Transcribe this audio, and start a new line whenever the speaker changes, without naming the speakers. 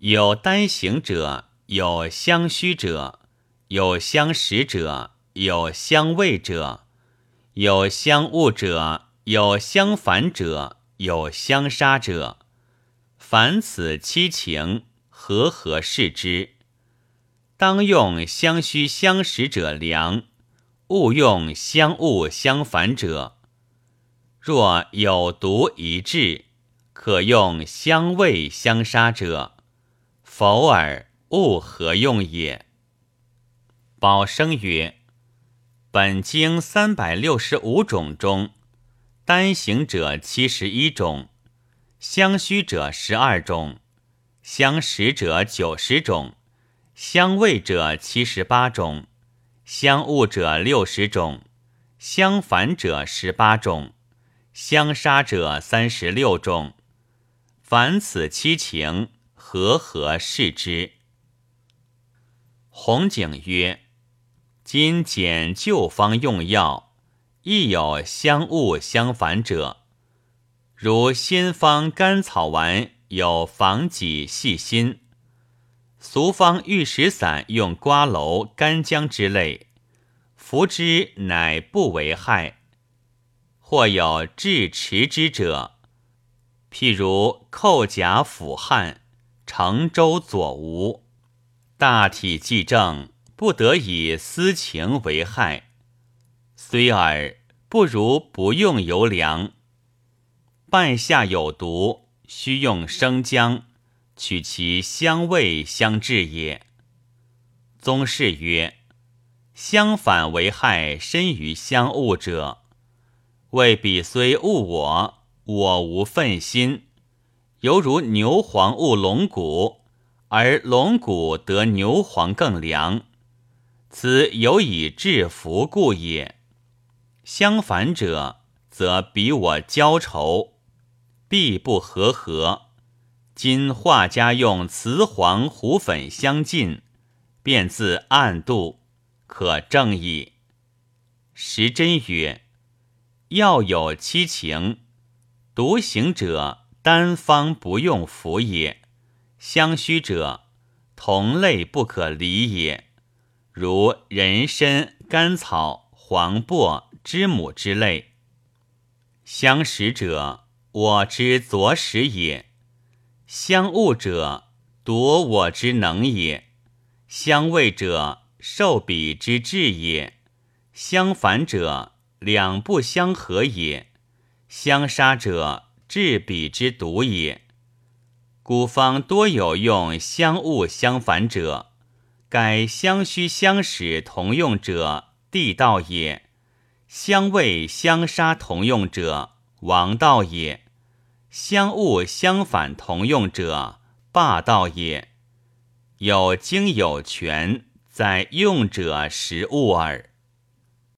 有单行者，有相虚者，有相识者，有相畏者，有相恶者，有相反者，有相杀者。凡此七情，和合视之。当用相虚相识者量，勿用相恶相反者。若有独一致，可用相位相杀者，否尔物何用也。宝生曰：本经三百六十五种中，单行者七十一种，相虚者十二种，相识者九十种，相畏者七十八种，相恶者六十种，相反者十八种。相杀者三十六种，凡此七情，和合视之。红景曰：今简旧方用药，亦有相恶相反者，如新方甘草丸有防己细心，俗方玉石散用瓜蒌、干姜之类，服之乃不为害。或有治持之者，譬如寇甲腐汗、成周左吴，大体既正，不得以私情为害。虽尔，不如不用油凉。半夏有毒，须用生姜，取其香味相治也。宗室曰：相反为害深于相恶者。为彼虽恶我，我无忿心，犹如牛黄误龙骨，而龙骨得牛黄更良，此有以制服故也。相反者，则比我交仇，必不和合。今画家用雌黄虎粉相近，便自暗度，可证矣。时珍曰。药有七情，独行者单方不用服也；相虚者同类不可离也。如人参、甘草、黄柏、知母之类。相识者，我之左使也；相恶者，夺我之能也；相位者，受彼之志也；相反者。两不相合也，相杀者治彼之毒也。古方多有用相恶相反者，改相虚相使同用者地道也；相畏相杀同用者王道也；相恶相反同用者霸道也。有经有权，在用者识物耳。